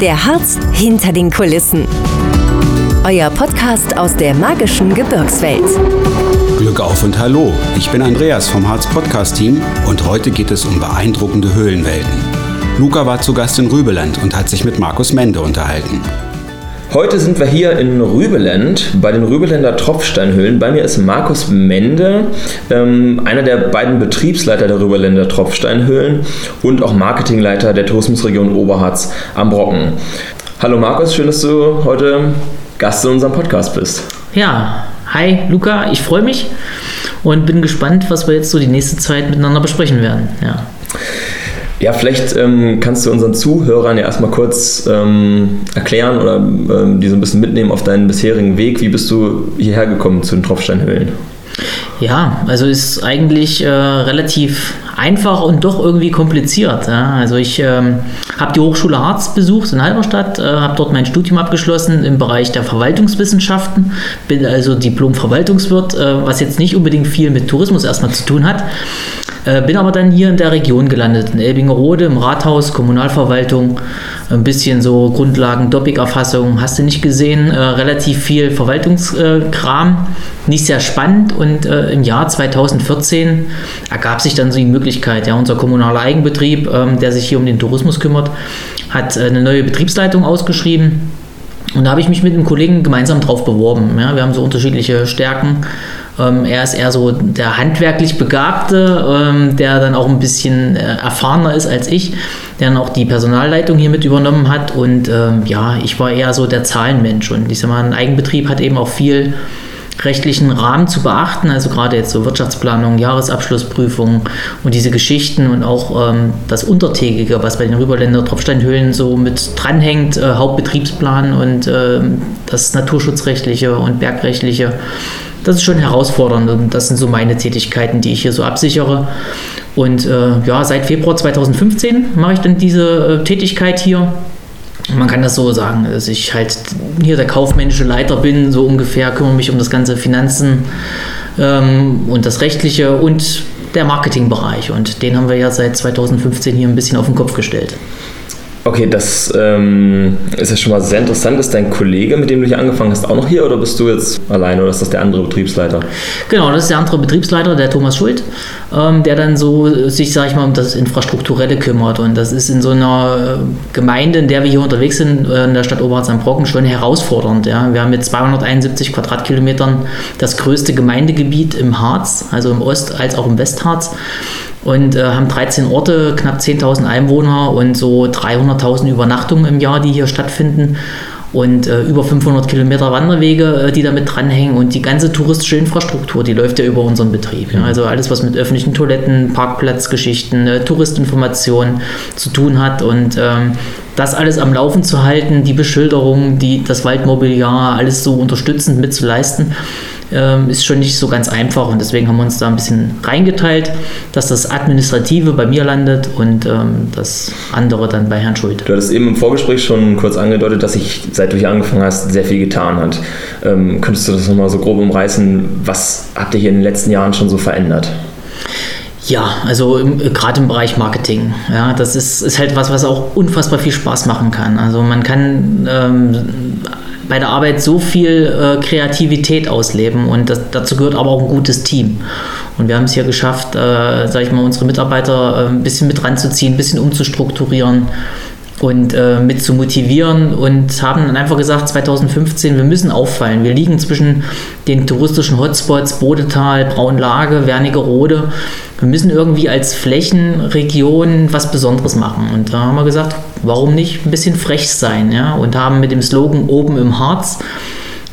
Der Harz hinter den Kulissen. Euer Podcast aus der magischen Gebirgswelt. Glück auf und hallo, ich bin Andreas vom Harz Podcast Team und heute geht es um beeindruckende Höhlenwelten. Luca war zu Gast in Rübeland und hat sich mit Markus Mende unterhalten. Heute sind wir hier in Rübeland bei den Rübeländer Tropfsteinhöhlen. Bei mir ist Markus Mende, ähm, einer der beiden Betriebsleiter der Rübeländer Tropfsteinhöhlen und auch Marketingleiter der Tourismusregion Oberharz am Brocken. Hallo Markus, schön, dass du heute Gast in unserem Podcast bist. Ja, hi Luca, ich freue mich und bin gespannt, was wir jetzt so die nächste Zeit miteinander besprechen werden. Ja. Ja, vielleicht ähm, kannst du unseren Zuhörern ja erstmal kurz ähm, erklären oder ähm, die so ein bisschen mitnehmen auf deinen bisherigen Weg. Wie bist du hierher gekommen zu den Tropfsteinhöhlen? Ja, also ist eigentlich äh, relativ einfach und doch irgendwie kompliziert. Ja? Also ich ähm, habe die Hochschule Harz besucht in Halberstadt, äh, habe dort mein Studium abgeschlossen im Bereich der Verwaltungswissenschaften, bin also Diplom-Verwaltungswirt, äh, was jetzt nicht unbedingt viel mit Tourismus erstmal zu tun hat. Äh, bin aber dann hier in der Region gelandet, in Elbingerode, im Rathaus, Kommunalverwaltung, ein bisschen so Grundlagen, Doppik-Erfassung, hast du nicht gesehen, äh, relativ viel Verwaltungskram, nicht sehr spannend und äh, im Jahr 2014 ergab sich dann so die Möglichkeit, ja, unser kommunaler Eigenbetrieb, ähm, der sich hier um den Tourismus kümmert, hat äh, eine neue Betriebsleitung ausgeschrieben und da habe ich mich mit einem Kollegen gemeinsam drauf beworben. Ja, wir haben so unterschiedliche Stärken. Ähm, er ist eher so der handwerklich Begabte, ähm, der dann auch ein bisschen äh, erfahrener ist als ich, der dann auch die Personalleitung hier mit übernommen hat. Und ähm, ja, ich war eher so der Zahlenmensch. Und ich sag mal, ein Eigenbetrieb hat eben auch viel rechtlichen Rahmen zu beachten, also gerade jetzt so Wirtschaftsplanung, Jahresabschlussprüfung und diese Geschichten und auch ähm, das Untertägige, was bei den Rüberländer Tropfsteinhöhlen so mit dranhängt, äh, Hauptbetriebsplan und äh, das Naturschutzrechtliche und Bergrechtliche. Das ist schon herausfordernd und das sind so meine Tätigkeiten, die ich hier so absichere. Und äh, ja, seit Februar 2015 mache ich dann diese äh, Tätigkeit hier man kann das so sagen, dass ich halt hier der kaufmännische Leiter bin, so ungefähr, kümmere mich um das ganze Finanzen ähm, und das Rechtliche und der Marketingbereich. Und den haben wir ja seit 2015 hier ein bisschen auf den Kopf gestellt. Okay, das ähm, ist ja schon mal sehr interessant. Ist dein Kollege, mit dem du hier angefangen hast, auch noch hier oder bist du jetzt alleine oder ist das der andere Betriebsleiter? Genau, das ist der andere Betriebsleiter, der Thomas Schuld, ähm, der dann so sich, sag ich mal, um das Infrastrukturelle kümmert. Und das ist in so einer äh, Gemeinde, in der wir hier unterwegs sind, äh, in der Stadt Oberharz am Brocken, schon herausfordernd. Ja? Wir haben mit 271 Quadratkilometern das größte Gemeindegebiet im Harz, also im Ost- als auch im Westharz und äh, haben 13 Orte, knapp 10.000 Einwohner und so 300.000 Übernachtungen im Jahr, die hier stattfinden und äh, über 500 Kilometer Wanderwege, äh, die damit dranhängen und die ganze touristische Infrastruktur, die läuft ja über unseren Betrieb. Ja? Also alles, was mit öffentlichen Toiletten, Parkplatzgeschichten, äh, Touristinformationen zu tun hat und ähm, das alles am Laufen zu halten, die Beschilderung, die, das Waldmobiliar, alles so unterstützend mitzuleisten ähm, ist schon nicht so ganz einfach und deswegen haben wir uns da ein bisschen reingeteilt, dass das Administrative bei mir landet und ähm, das andere dann bei Herrn Schuld. Du hattest eben im Vorgespräch schon kurz angedeutet, dass sich, seit du hier angefangen hast, sehr viel getan hat. Ähm, könntest du das nochmal so grob umreißen? Was habt ihr hier in den letzten Jahren schon so verändert? Ja, also gerade im Bereich Marketing. Ja, das ist, ist halt was, was auch unfassbar viel Spaß machen kann. Also man kann ähm, bei der Arbeit so viel äh, Kreativität ausleben und das, dazu gehört aber auch ein gutes Team. Und wir haben es hier geschafft, äh, sage ich mal, unsere Mitarbeiter äh, ein bisschen mit ranzuziehen, ein bisschen umzustrukturieren und äh, mit zu motivieren und haben dann einfach gesagt, 2015, wir müssen auffallen. Wir liegen zwischen den touristischen Hotspots Bodetal, Braunlage, Wernigerode. Wir müssen irgendwie als Flächenregion was Besonderes machen. Und da haben wir gesagt, warum nicht ein bisschen frech sein? Ja? Und haben mit dem Slogan oben im Harz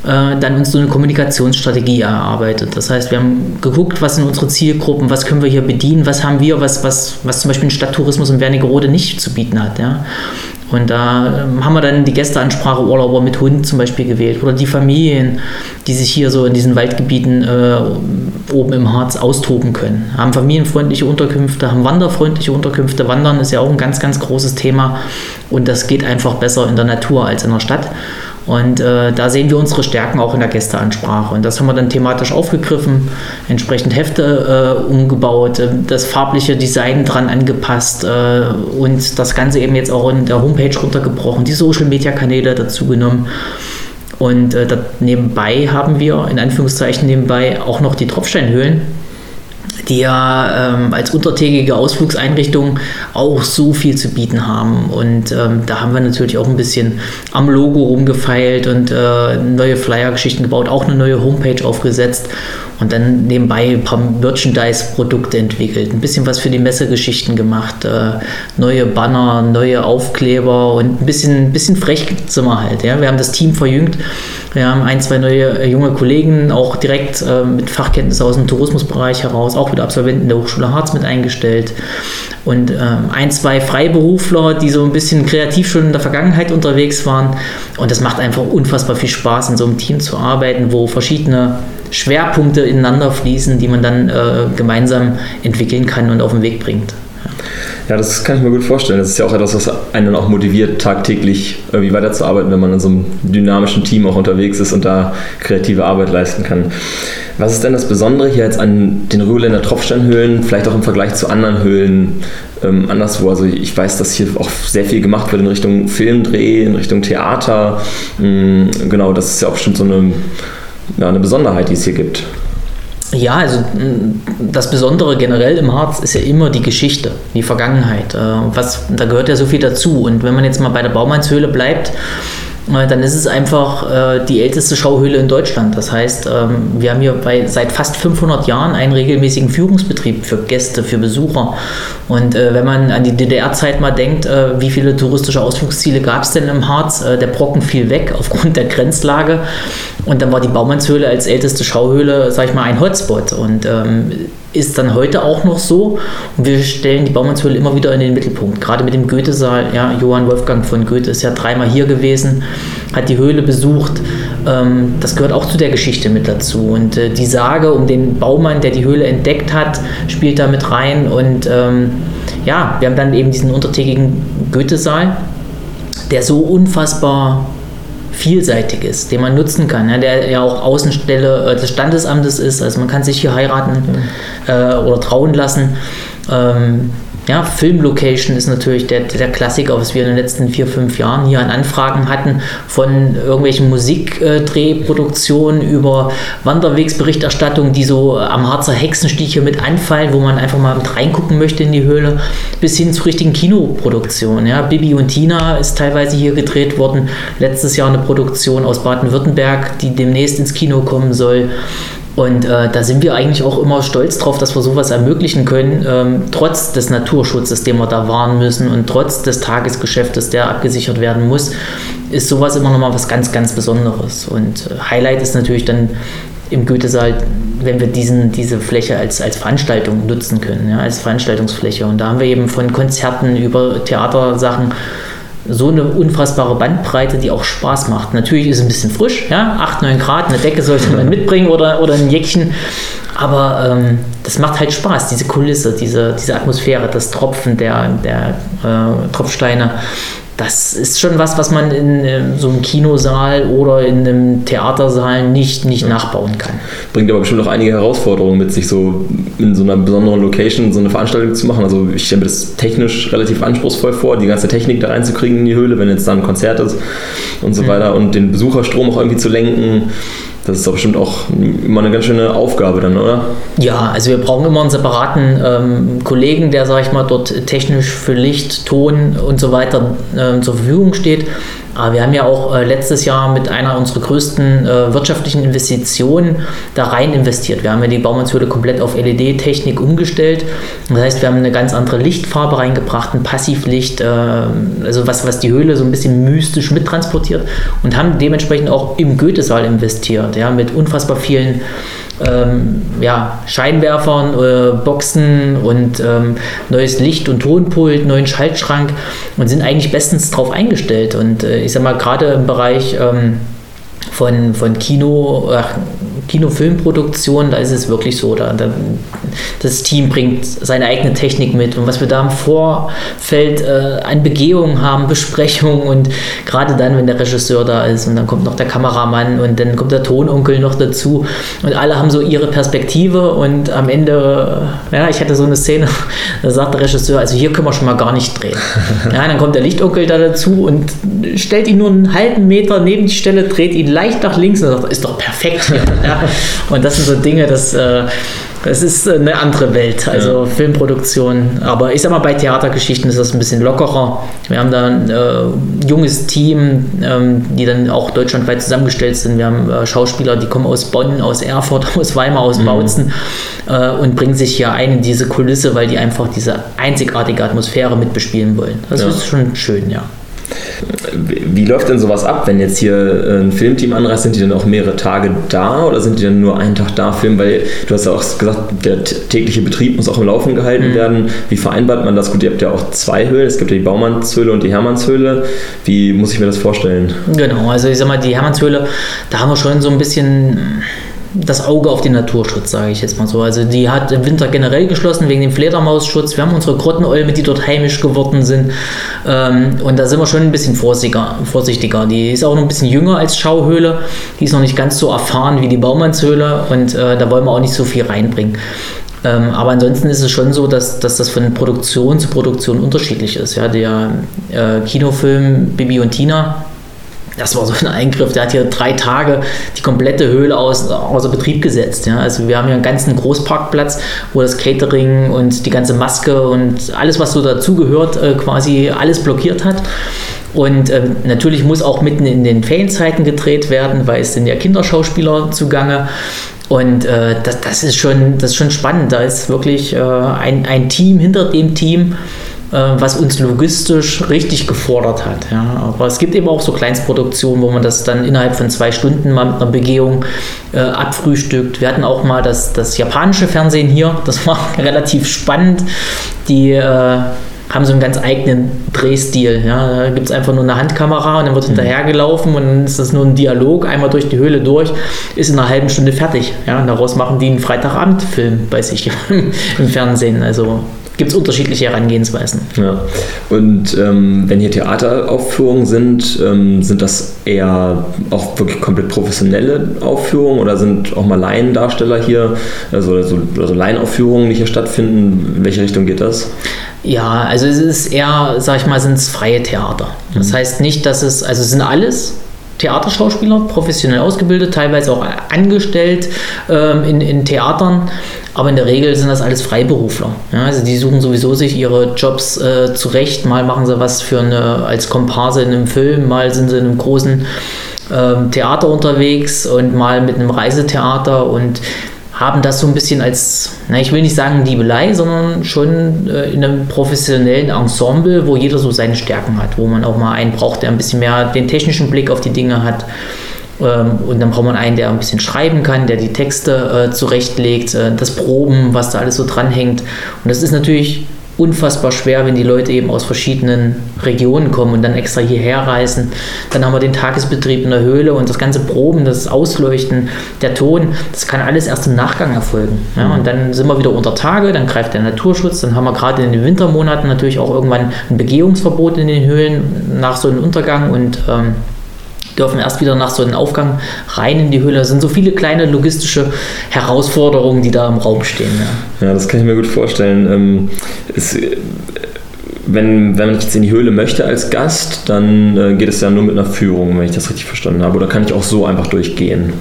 äh, dann uns so eine Kommunikationsstrategie erarbeitet. Das heißt, wir haben geguckt, was sind unsere Zielgruppen, was können wir hier bedienen, was haben wir, was, was, was zum Beispiel ein Stadttourismus in Wernigerode nicht zu bieten hat. Ja? Und da ähm, haben wir dann die Gästeansprache Urlauber mit Hund zum Beispiel gewählt oder die Familien, die sich hier so in diesen Waldgebieten äh, oben im Harz austoben können. Haben familienfreundliche Unterkünfte, haben wanderfreundliche Unterkünfte. Wandern ist ja auch ein ganz, ganz großes Thema und das geht einfach besser in der Natur als in der Stadt. Und äh, da sehen wir unsere Stärken auch in der Gästeansprache. Und das haben wir dann thematisch aufgegriffen, entsprechend Hefte äh, umgebaut, äh, das farbliche Design dran angepasst äh, und das Ganze eben jetzt auch in der Homepage runtergebrochen, die Social-Media-Kanäle dazu genommen. Und äh, nebenbei haben wir, in Anführungszeichen nebenbei, auch noch die Tropfsteinhöhlen die ja ähm, als untertägige Ausflugseinrichtung auch so viel zu bieten haben. Und ähm, da haben wir natürlich auch ein bisschen am Logo rumgefeilt und äh, neue Flyer-Geschichten gebaut, auch eine neue Homepage aufgesetzt und dann nebenbei ein paar Merchandise-Produkte entwickelt, ein bisschen was für die Messegeschichten gemacht, äh, neue Banner, neue Aufkleber und ein bisschen, bisschen frech sind wir halt. Ja. Wir haben das Team verjüngt, wir haben ein, zwei neue äh, junge Kollegen, auch direkt äh, mit Fachkenntnis aus dem Tourismusbereich heraus, auch wieder Absolventen der Hochschule Harz mit eingestellt und ähm, ein, zwei Freiberufler, die so ein bisschen kreativ schon in der Vergangenheit unterwegs waren. Und das macht einfach unfassbar viel Spaß, in so einem Team zu arbeiten, wo verschiedene Schwerpunkte ineinander fließen, die man dann äh, gemeinsam entwickeln kann und auf den Weg bringt. Ja, das kann ich mir gut vorstellen. Das ist ja auch etwas, was einen auch motiviert, tagtäglich irgendwie weiterzuarbeiten, wenn man in so einem dynamischen Team auch unterwegs ist und da kreative Arbeit leisten kann. Was ist denn das Besondere hier jetzt an den Rühländer Tropfsteinhöhlen, vielleicht auch im Vergleich zu anderen Höhlen ähm, anderswo? Also ich weiß, dass hier auch sehr viel gemacht wird in Richtung Filmdreh, in Richtung Theater. Ähm, genau, das ist ja auch bestimmt so eine, ja, eine Besonderheit, die es hier gibt. Ja, also das Besondere generell im Harz ist ja immer die Geschichte, die Vergangenheit. Äh, was, da gehört ja so viel dazu. Und wenn man jetzt mal bei der Baumannshöhle bleibt, dann ist es einfach äh, die älteste Schauhöhle in Deutschland. Das heißt, ähm, wir haben hier bei, seit fast 500 Jahren einen regelmäßigen Führungsbetrieb für Gäste, für Besucher. Und äh, wenn man an die DDR-Zeit mal denkt, äh, wie viele touristische Ausflugsziele gab es denn im Harz? Der Brocken fiel weg aufgrund der Grenzlage. Und dann war die Baumannshöhle als älteste Schauhöhle, sag ich mal, ein Hotspot. Und ähm, ist dann heute auch noch so. Und wir stellen die Baumannshöhle immer wieder in den Mittelpunkt. Gerade mit dem Goethe-Saal. Ja, Johann Wolfgang von Goethe ist ja dreimal hier gewesen, hat die Höhle besucht. Ähm, das gehört auch zu der Geschichte mit dazu. Und äh, die Sage um den Baumann, der die Höhle entdeckt hat, spielt da mit rein. Und ähm, ja, wir haben dann eben diesen untertägigen Goethe-Saal, der so unfassbar vielseitig ist, den man nutzen kann, ja, der ja auch Außenstelle äh, des Standesamtes ist. Also man kann sich hier heiraten mhm. Äh, oder trauen lassen. Ähm, ja, Filmlocation ist natürlich der, der Klassiker, was wir in den letzten vier, fünf Jahren hier an Anfragen hatten, von irgendwelchen Musikdrehproduktionen über Wanderwegsberichterstattung, die so am Harzer Hexenstich hier mit anfallen, wo man einfach mal mit reingucken möchte in die Höhle, bis hin zu richtigen Kinoproduktionen. Ja. Bibi und Tina ist teilweise hier gedreht worden. Letztes Jahr eine Produktion aus Baden-Württemberg, die demnächst ins Kino kommen soll. Und äh, da sind wir eigentlich auch immer stolz drauf, dass wir sowas ermöglichen können, ähm, trotz des Naturschutzes, den wir da wahren müssen und trotz des Tagesgeschäftes, der abgesichert werden muss, ist sowas immer nochmal was ganz, ganz Besonderes. Und äh, Highlight ist natürlich dann im Goethesaal, wenn wir diesen, diese Fläche als, als Veranstaltung nutzen können, ja, als Veranstaltungsfläche. Und da haben wir eben von Konzerten über Theatersachen so eine unfassbare Bandbreite, die auch Spaß macht. Natürlich ist es ein bisschen frisch, ja, 8, 9 Grad, eine Decke sollte man mitbringen oder, oder ein Jäckchen. Aber ähm, das macht halt Spaß, diese Kulisse, diese, diese Atmosphäre, das Tropfen der, der äh, Tropfsteine das ist schon was, was man in, in so einem Kinosaal oder in einem Theatersaal nicht, nicht ja. nachbauen kann. Bringt aber bestimmt auch einige Herausforderungen mit sich, so in so einer besonderen Location so eine Veranstaltung zu machen. Also ich stelle mir das technisch relativ anspruchsvoll vor, die ganze Technik da reinzukriegen in die Höhle, wenn jetzt da ein Konzert ist und so mhm. weiter und den Besucherstrom auch irgendwie zu lenken. Das ist doch bestimmt auch immer eine ganz schöne Aufgabe dann, oder? Ja, also wir brauchen immer einen separaten ähm, Kollegen, der, sag ich mal, dort technisch für Licht, Ton und so weiter äh, zur Verfügung steht. Aber wir haben ja auch äh, letztes Jahr mit einer unserer größten äh, wirtschaftlichen Investitionen da rein investiert. Wir haben ja die Baumannshöhle komplett auf LED-Technik umgestellt. Das heißt, wir haben eine ganz andere Lichtfarbe reingebracht, ein Passivlicht, äh, also was, was die Höhle so ein bisschen mystisch mittransportiert und haben dementsprechend auch im Goethesaal investiert, ja, mit unfassbar vielen ähm, ja, Scheinwerfern, äh, Boxen und ähm, neues Licht- und Tonpult, neuen Schaltschrank und sind eigentlich bestens drauf eingestellt. Und äh, ich sag mal, gerade im Bereich ähm, von, von Kino, äh, Kinofilmproduktion, da ist es wirklich so, da, da, das Team bringt seine eigene Technik mit und was wir da im Vorfeld äh, an Begehungen haben, Besprechungen und gerade dann, wenn der Regisseur da ist und dann kommt noch der Kameramann und dann kommt der Tononkel noch dazu und alle haben so ihre Perspektive und am Ende, ja, ich hatte so eine Szene, da sagt der Regisseur, also hier können wir schon mal gar nicht drehen. Ja, dann kommt der Lichtonkel da dazu und stellt ihn nur einen halben Meter neben die Stelle, dreht ihn leicht nach links und sagt, ist doch perfekt hier. Ja. Und das sind so Dinge, das, äh, das ist eine andere Welt, also ja. Filmproduktion. Aber ich sag mal, bei Theatergeschichten ist das ein bisschen lockerer. Wir haben da ein äh, junges Team, ähm, die dann auch deutschlandweit zusammengestellt sind. Wir haben äh, Schauspieler, die kommen aus Bonn, aus Erfurt, aus Weimar, aus mhm. Bautzen äh, und bringen sich hier ein in diese Kulisse, weil die einfach diese einzigartige Atmosphäre mitbespielen wollen. Das ja. ist schon schön, ja. Wie läuft denn sowas ab, wenn jetzt hier äh, ein Filmteam anreist? Sind die dann auch mehrere Tage da oder sind die dann nur einen Tag da filmen? Weil du hast ja auch gesagt, der tägliche Betrieb muss auch im Laufen gehalten mhm. werden. Wie vereinbart man das? Gut, ihr habt ja auch zwei Höhlen. Es gibt ja die Baumannshöhle und die Hermannshöhle. Wie muss ich mir das vorstellen? Genau, also ich sag mal, die Hermannshöhle, da haben wir schon so ein bisschen das Auge auf den Naturschutz, sage ich jetzt mal so. Also die hat im Winter generell geschlossen wegen dem Fledermausschutz. Wir haben unsere Grottenolme, die dort heimisch geworden sind. Ähm, und da sind wir schon ein bisschen vorsichtiger, vorsichtiger. Die ist auch noch ein bisschen jünger als Schauhöhle. Die ist noch nicht ganz so erfahren wie die Baumannshöhle und äh, da wollen wir auch nicht so viel reinbringen. Ähm, aber ansonsten ist es schon so, dass, dass das von Produktion zu Produktion unterschiedlich ist. Ja, der äh, Kinofilm Bibi und Tina das war so ein Eingriff, der hat hier drei Tage die komplette Höhle aus, außer Betrieb gesetzt. Ja. Also wir haben hier einen ganzen Großparkplatz, wo das Catering und die ganze Maske und alles, was so dazugehört, äh, quasi alles blockiert hat. Und ähm, natürlich muss auch mitten in den Ferienzeiten gedreht werden, weil es sind ja Kinderschauspieler zugange. Und äh, das, das, ist schon, das ist schon spannend. Da ist wirklich äh, ein, ein Team hinter dem Team, was uns logistisch richtig gefordert hat. Ja. Aber es gibt eben auch so Kleinstproduktionen, wo man das dann innerhalb von zwei Stunden mal mit einer Begehung äh, abfrühstückt. Wir hatten auch mal das, das japanische Fernsehen hier, das war relativ spannend. Die äh, haben so einen ganz eigenen Drehstil. Ja. Da gibt es einfach nur eine Handkamera und dann wird mhm. hinterhergelaufen und dann ist das nur ein Dialog, einmal durch die Höhle durch, ist in einer halben Stunde fertig. Ja. Und daraus machen die einen Freitagabendfilm bei sich im Fernsehen. Also gibt es unterschiedliche Herangehensweisen. Ja. Und ähm, wenn hier Theateraufführungen sind, ähm, sind das eher auch wirklich komplett professionelle Aufführungen oder sind auch mal Laiendarsteller hier, also, also, also Laienaufführungen, die hier stattfinden? In welche Richtung geht das? Ja, also es ist eher, sag ich mal, sind es freie Theater. Das mhm. heißt nicht, dass es, also es sind alles Theaterschauspieler, professionell ausgebildet, teilweise auch angestellt ähm, in, in Theatern, aber in der Regel sind das alles Freiberufler. Ja, also die suchen sowieso sich ihre Jobs äh, zurecht. Mal machen sie was für eine, als Komparse in einem Film, mal sind sie in einem großen ähm, Theater unterwegs und mal mit einem Reisetheater und haben das so ein bisschen als, na, ich will nicht sagen Liebelei, sondern schon äh, in einem professionellen Ensemble, wo jeder so seine Stärken hat, wo man auch mal einen braucht, der ein bisschen mehr den technischen Blick auf die Dinge hat. Ähm, und dann braucht man einen, der ein bisschen schreiben kann, der die Texte äh, zurechtlegt, äh, das Proben, was da alles so dranhängt. Und das ist natürlich unfassbar schwer, wenn die Leute eben aus verschiedenen Regionen kommen und dann extra hierher reisen. Dann haben wir den Tagesbetrieb in der Höhle und das ganze Proben, das Ausleuchten, der Ton, das kann alles erst im Nachgang erfolgen. Ja, und dann sind wir wieder unter Tage, dann greift der Naturschutz, dann haben wir gerade in den Wintermonaten natürlich auch irgendwann ein Begehungsverbot in den Höhlen nach so einem Untergang und ähm, dürfen erst wieder nach so einem Aufgang rein in die Höhle. Es sind so viele kleine logistische Herausforderungen, die da im Raum stehen. Ja, ja das kann ich mir gut vorstellen. Es, wenn, wenn man jetzt in die Höhle möchte als Gast, dann äh, geht es ja nur mit einer Führung, wenn ich das richtig verstanden habe. Oder kann ich auch so einfach durchgehen?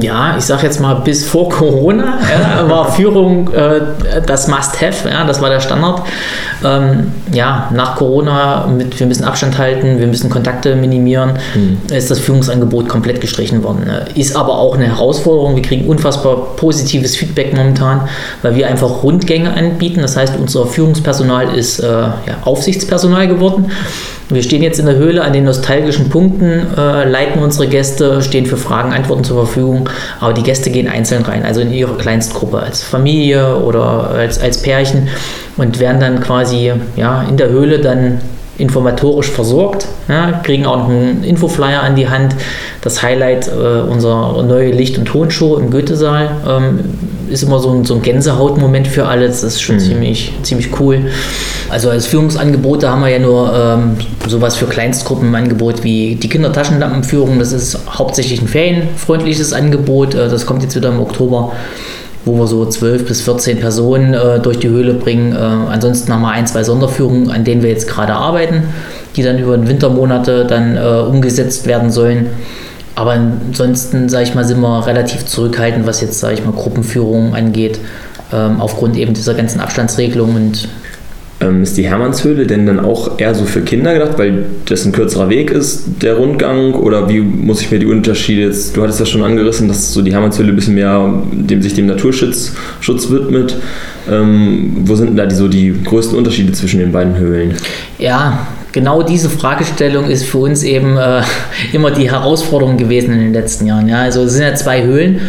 Ja, ich sage jetzt mal, bis vor Corona ja, war Führung äh, das Must-Have, ja, das war der Standard. Ähm, ja, nach Corona, mit, wir müssen Abstand halten, wir müssen Kontakte minimieren, mhm. ist das Führungsangebot komplett gestrichen worden. Ist aber auch eine Herausforderung. Wir kriegen unfassbar positives Feedback momentan, weil wir einfach Rundgänge anbieten. Das heißt, unser Führungspersonal ist äh, ja, Aufsichtspersonal geworden. Wir stehen jetzt in der Höhle an den nostalgischen Punkten, äh, leiten unsere Gäste, stehen für Fragen, Antworten zur Verfügung, aber die Gäste gehen einzeln rein, also in ihre Kleinstgruppe, als Familie oder als, als Pärchen und werden dann quasi ja, in der Höhle dann informatorisch versorgt, ja, kriegen auch einen Infoflyer an die Hand. Das Highlight äh, unserer neue Licht- und Tonshow im Goethesaal ähm, ist immer so ein, so ein Gänsehautmoment für alle. Das ist schon mhm. ziemlich, ziemlich cool. Also als Führungsangebote haben wir ja nur ähm, sowas für Kleinstgruppen im Angebot wie die Kindertaschenlampenführung. Das ist hauptsächlich ein ferienfreundliches Angebot. Äh, das kommt jetzt wieder im Oktober wo wir so 12 bis 14 Personen äh, durch die Höhle bringen. Äh, ansonsten haben wir ein, zwei Sonderführungen, an denen wir jetzt gerade arbeiten, die dann über den Wintermonate dann äh, umgesetzt werden sollen. Aber ansonsten, sage ich mal, sind wir relativ zurückhaltend, was jetzt, sage ich mal, Gruppenführungen angeht, ähm, aufgrund eben dieser ganzen Abstandsregelungen und ähm, ist die Hermannshöhle denn dann auch eher so für Kinder gedacht, weil das ein kürzerer Weg ist, der Rundgang? Oder wie muss ich mir die Unterschiede jetzt, du hattest ja schon angerissen, dass so die Hermannshöhle ein bisschen mehr dem, sich dem Naturschutz Schutz widmet. Ähm, wo sind denn da die, so die größten Unterschiede zwischen den beiden Höhlen? Ja, genau diese Fragestellung ist für uns eben äh, immer die Herausforderung gewesen in den letzten Jahren. Ja? Also es sind ja zwei Höhlen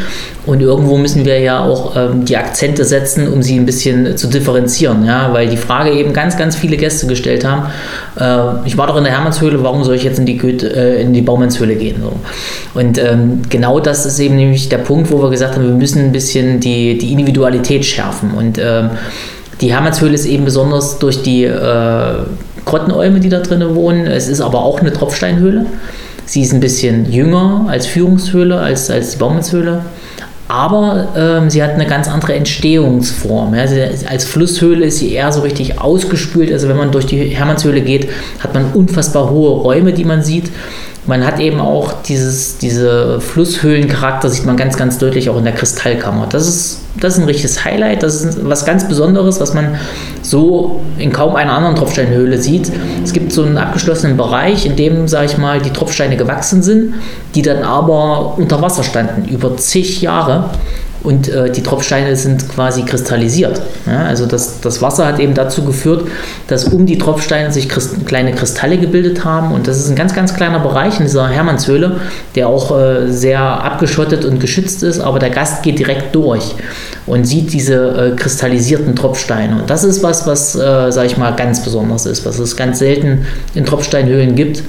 und irgendwo müssen wir ja auch ähm, die Akzente setzen, um sie ein bisschen zu differenzieren. Ja? Weil die Frage eben ganz, ganz viele Gäste gestellt haben, äh, ich war doch in der Hermannshöhle, warum soll ich jetzt in die, Goethe, äh, in die Baumannshöhle gehen? So. Und ähm, genau das ist eben nämlich der Punkt, wo wir gesagt haben, wir müssen ein bisschen die, die Individualität schärfen. Und ähm, die Hermannshöhle ist eben besonders durch die äh, Grottenäume, die da drinnen wohnen. Es ist aber auch eine Tropfsteinhöhle. Sie ist ein bisschen jünger als Führungshöhle, als, als die Baumannshöhle. Aber ähm, sie hat eine ganz andere Entstehungsform. Ja. als Flusshöhle ist sie eher so richtig ausgespült. Also wenn man durch die Hermannshöhle geht, hat man unfassbar hohe Räume, die man sieht. Man hat eben auch dieses, diese Flusshöhlencharakter, sieht man ganz, ganz deutlich auch in der Kristallkammer. Das ist, das ist ein richtiges Highlight, das ist was ganz Besonderes, was man so in kaum einer anderen Tropfsteinhöhle sieht. Es gibt so einen abgeschlossenen Bereich, in dem, sage ich mal, die Tropfsteine gewachsen sind, die dann aber unter Wasser standen, über zig Jahre und äh, die Tropfsteine sind quasi kristallisiert. Ja, also das, das Wasser hat eben dazu geführt, dass um die Tropfsteine sich Christ kleine Kristalle gebildet haben. Und das ist ein ganz, ganz kleiner Bereich in dieser Hermannshöhle, der auch äh, sehr abgeschottet und geschützt ist, aber der Gast geht direkt durch und sieht diese äh, kristallisierten Tropfsteine. Und das ist was, was, äh, sage ich mal, ganz besonders ist, was es ganz selten in Tropfsteinhöhlen gibt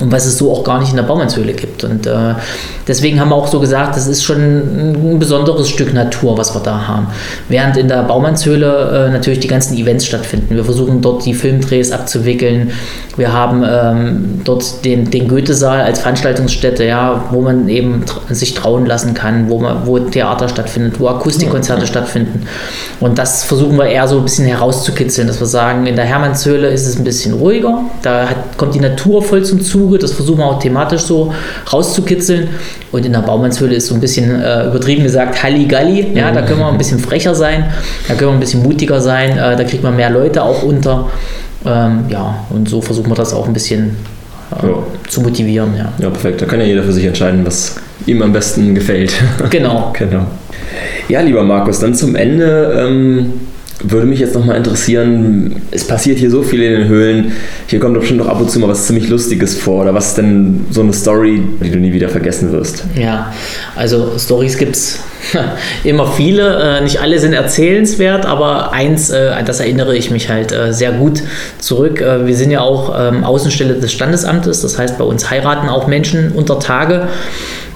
und was es so auch gar nicht in der Baumannshöhle gibt. Und äh, deswegen haben wir auch so gesagt, das ist schon ein besonderes Stück Natur, was wir da haben. Während in der Baumannshöhle äh, natürlich die ganzen Events stattfinden. Wir versuchen dort die Filmdrehs abzuwickeln. Wir haben ähm, dort den, den Goethe-Saal als Veranstaltungsstätte, ja, wo man eben sich trauen lassen kann, wo, man, wo Theater stattfindet, wo Akustikkonzerte ja. stattfinden. Und das versuchen wir eher so ein bisschen herauszukitzeln, dass wir sagen, in der Hermannshöhle ist es ein bisschen ruhiger, da hat, kommt die Natur voll zum Zug Zuge. Das versuchen wir auch thematisch so rauszukitzeln. Und in der Baumannshöhle ist so ein bisschen äh, übertrieben gesagt Halligalli. Ja, da können wir ein bisschen frecher sein, da können wir ein bisschen mutiger sein, äh, da kriegt man mehr Leute auch unter. Ähm, ja, und so versuchen wir das auch ein bisschen äh, ja. zu motivieren. Ja. ja, perfekt. Da kann ja jeder für sich entscheiden, was ihm am besten gefällt. Genau. genau. Ja, lieber Markus, dann zum Ende. Ähm würde mich jetzt nochmal interessieren, es passiert hier so viel in den Höhlen, hier kommt doch bestimmt noch ab und zu mal was ziemlich Lustiges vor oder was ist denn so eine Story, die du nie wieder vergessen wirst? Ja, also Stories gibt es immer viele, äh, nicht alle sind erzählenswert, aber eins, äh, das erinnere ich mich halt äh, sehr gut zurück. Wir sind ja auch ähm, Außenstelle des Standesamtes, das heißt bei uns heiraten auch Menschen unter Tage.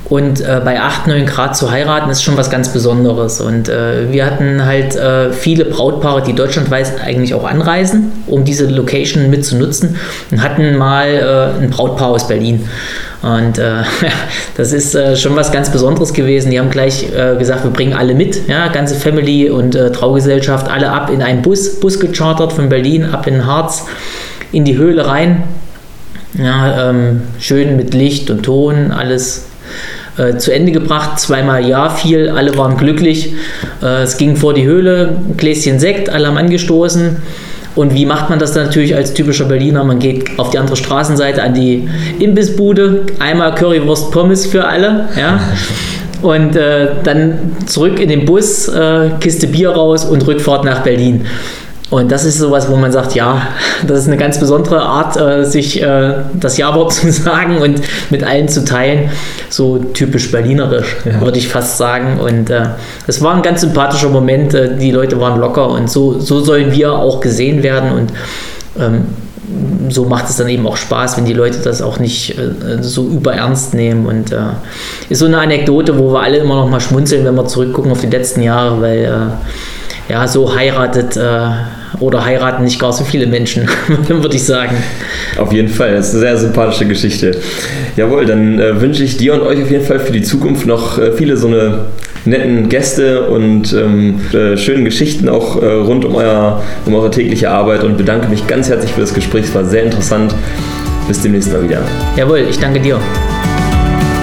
Und äh, bei 8, 9 Grad zu heiraten ist schon was ganz Besonderes. Und äh, wir hatten halt äh, viele Brautpaare, die deutschlandweit eigentlich auch anreisen, um diese Location mitzunutzen und hatten mal äh, ein Brautpaar aus Berlin. Und äh, das ist äh, schon was ganz Besonderes gewesen. Die haben gleich gesagt, wir bringen alle mit, ja, ganze Family und Traugesellschaft, alle ab in einen Bus, Bus gechartert von Berlin ab in Harz, in die Höhle rein. Ja, ähm, schön mit Licht und Ton, alles äh, zu Ende gebracht. Zweimal ja fiel, alle waren glücklich. Äh, es ging vor die Höhle, ein Gläschen Sekt, alle haben angestoßen. Und wie macht man das dann natürlich als typischer Berliner? Man geht auf die andere Straßenseite an die Imbissbude, einmal Currywurst Pommes für alle, ja. Und äh, dann zurück in den Bus, äh, Kiste Bier raus und Rückfahrt nach Berlin. Und das ist sowas, wo man sagt, ja, das ist eine ganz besondere Art, äh, sich äh, das Ja-Wort zu sagen und mit allen zu teilen. So typisch berlinerisch, ja. würde ich fast sagen. Und äh, es war ein ganz sympathischer Moment. die Leute waren locker und so, so sollen wir auch gesehen werden. Und ähm, so macht es dann eben auch Spaß, wenn die Leute das auch nicht so überernst nehmen. Und ist so eine Anekdote, wo wir alle immer noch mal schmunzeln, wenn wir zurückgucken auf die letzten Jahre, weil ja, so heiratet oder heiraten nicht gar so viele Menschen, würde ich sagen. Auf jeden Fall, das ist eine sehr sympathische Geschichte. Jawohl, dann äh, wünsche ich dir und euch auf jeden Fall für die Zukunft noch äh, viele so eine netten Gäste und ähm, äh, schönen Geschichten auch äh, rund um, euer, um eure tägliche Arbeit und bedanke mich ganz herzlich für das Gespräch. Es war sehr interessant. Bis demnächst mal wieder. Jawohl, ich danke dir.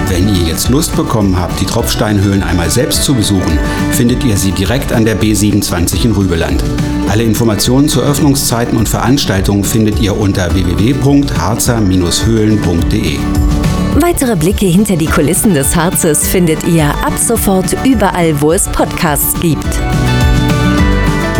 Wenn ihr jetzt Lust bekommen habt, die Tropfsteinhöhlen einmal selbst zu besuchen, findet ihr sie direkt an der B27 in Rübeland. Alle Informationen zu Öffnungszeiten und Veranstaltungen findet ihr unter www.harzer-höhlen.de. Weitere Blicke hinter die Kulissen des Harzes findet ihr ab sofort überall, wo es Podcasts gibt.